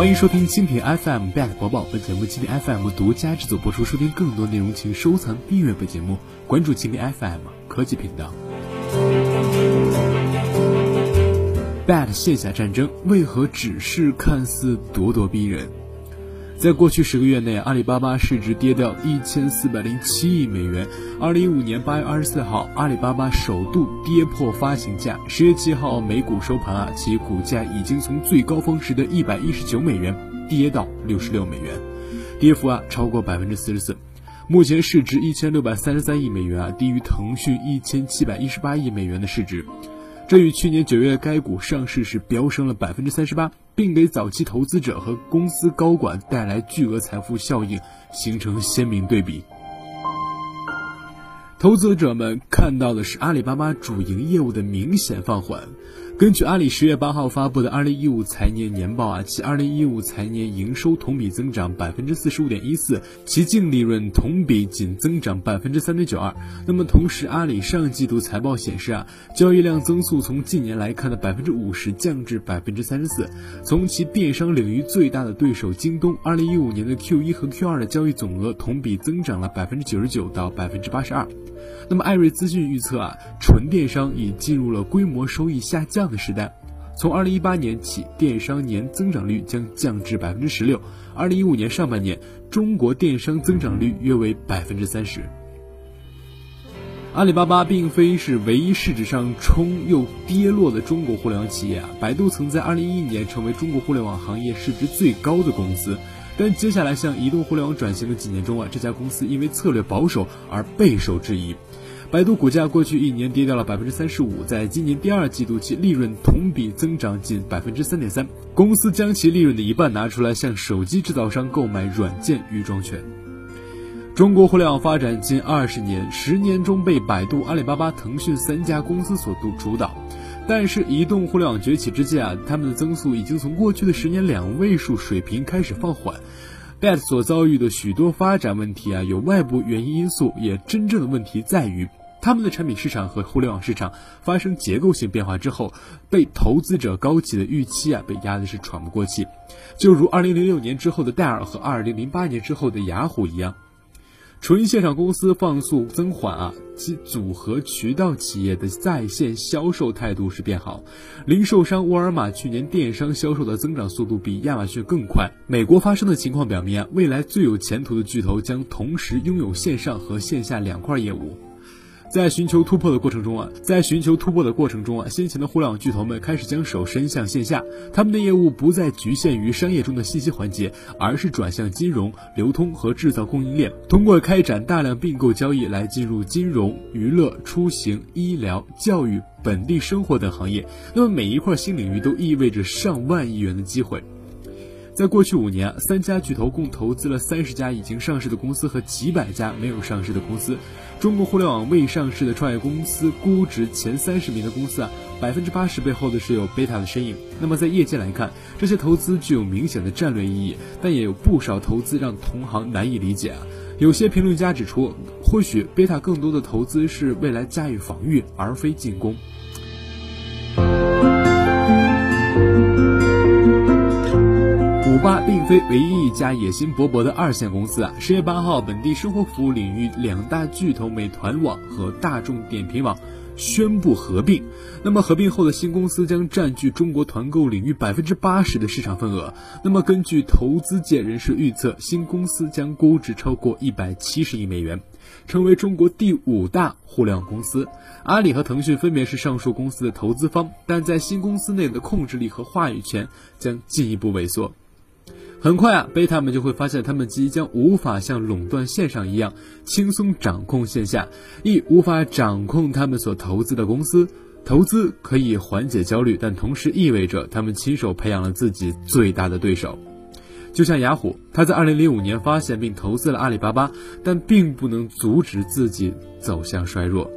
欢迎收听精品 FM Back 播报，本节目精品 FM 独家制作播出。收听更多内容，请收藏订阅本节目，关注精品 FM 科技频道。Bad 线下战争为何只是看似咄咄逼人？在过去十个月内，阿里巴巴市值跌掉一千四百零七亿美元。二零一五年八月二十四号，阿里巴巴首度跌破发行价。十月七号美股收盘啊，其股价已经从最高峰时的一百一十九美元跌到六十六美元，跌幅啊超过百分之四十四。目前市值一千六百三十三亿美元啊，低于腾讯一千七百一十八亿美元的市值。这与去年九月该股上市时飙升了百分之三十八，并给早期投资者和公司高管带来巨额财富效应，形成鲜明对比。投资者们看到的是阿里巴巴主营业务的明显放缓。根据阿里十月八号发布的二零一五财年年报啊，其二零一五财年营收同比增长百分之四十五点一四，其净利润同比仅增长百分之三点九二。那么同时，阿里上季度财报显示啊，交易量增速从近年来看的百分之五十降至百分之三十四。从其电商领域最大的对手京东，二零一五年的 Q 一和 Q 二的交易总额同比增长了百分之九十九到百分之八十二。那么艾瑞资讯预测啊，纯电商已进入了规模收益下降的时代。从二零一八年起，电商年增长率将降至百分之十六。二零一五年上半年，中国电商增长率约为百分之三十。阿里巴巴并非是唯一市值上冲又跌落的中国互联网企业啊，百度曾在二零一一年成为中国互联网行业市值最高的公司。但接下来向移动互联网转型的几年中啊，这家公司因为策略保守而备受质疑。百度股价过去一年跌掉了百分之三十五，在今年第二季度其利润同比增长近百分之三点三。公司将其利润的一半拿出来向手机制造商购买软件预装权。中国互联网发展近二十年，十年中被百度、阿里巴巴、腾讯三家公司所主主导。但是移动互联网崛起之际啊，他们的增速已经从过去的十年两位数水平开始放缓。BAT 所遭遇的许多发展问题啊，有外部原因因素，也真正的问题在于他们的产品市场和互联网市场发生结构性变化之后，被投资者高企的预期啊，被压的是喘不过气。就如2006年之后的戴尔和2008年之后的雅虎一样。纯线上公司放速增缓啊，其组合渠道企业的在线销售态度是变好。零售商沃尔玛去年电商销售的增长速度比亚马逊更快。美国发生的情况表明啊，未来最有前途的巨头将同时拥有线上和线下两块业务。在寻求突破的过程中啊，在寻求突破的过程中啊，先前的互联网巨头们开始将手伸向线下，他们的业务不再局限于商业中的信息环节，而是转向金融、流通和制造供应链，通过开展大量并购交易来进入金融、娱乐、出行、医疗、教育、本地生活等行业。那么每一块新领域都意味着上万亿元的机会。在过去五年，三家巨头共投资了三十家已经上市的公司和几百家没有上市的公司。中国互联网未上市的创业公司估值前三十名的公司啊，百分之八十背后的是有贝塔的身影。那么在业界来看，这些投资具有明显的战略意义，但也有不少投资让同行难以理解啊。有些评论家指出，或许贝塔更多的投资是未来驾驭防御，而非进攻。巴并非唯一一家野心勃勃的二线公司啊！十月八号，本地生活服务领域两大巨头美团网和大众点评网宣布合并。那么合并后的新公司将占据中国团购领域百分之八十的市场份额。那么根据投资界人士预测，新公司将估值超过一百七十亿美元，成为中国第五大互联网公司。阿里和腾讯分别是上述公司的投资方，但在新公司内的控制力和话语权将进一步萎缩。很快啊，贝塔们就会发现，他们即将无法像垄断线上一样轻松掌控线下，亦无法掌控他们所投资的公司。投资可以缓解焦虑，但同时意味着他们亲手培养了自己最大的对手。就像雅虎，他在2005年发现并投资了阿里巴巴，但并不能阻止自己走向衰弱。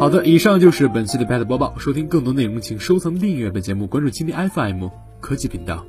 好的，以上就是本期的 Pad 播报。收听更多内容，请收藏订阅本节目，关注蜻蜓 FM 科技频道。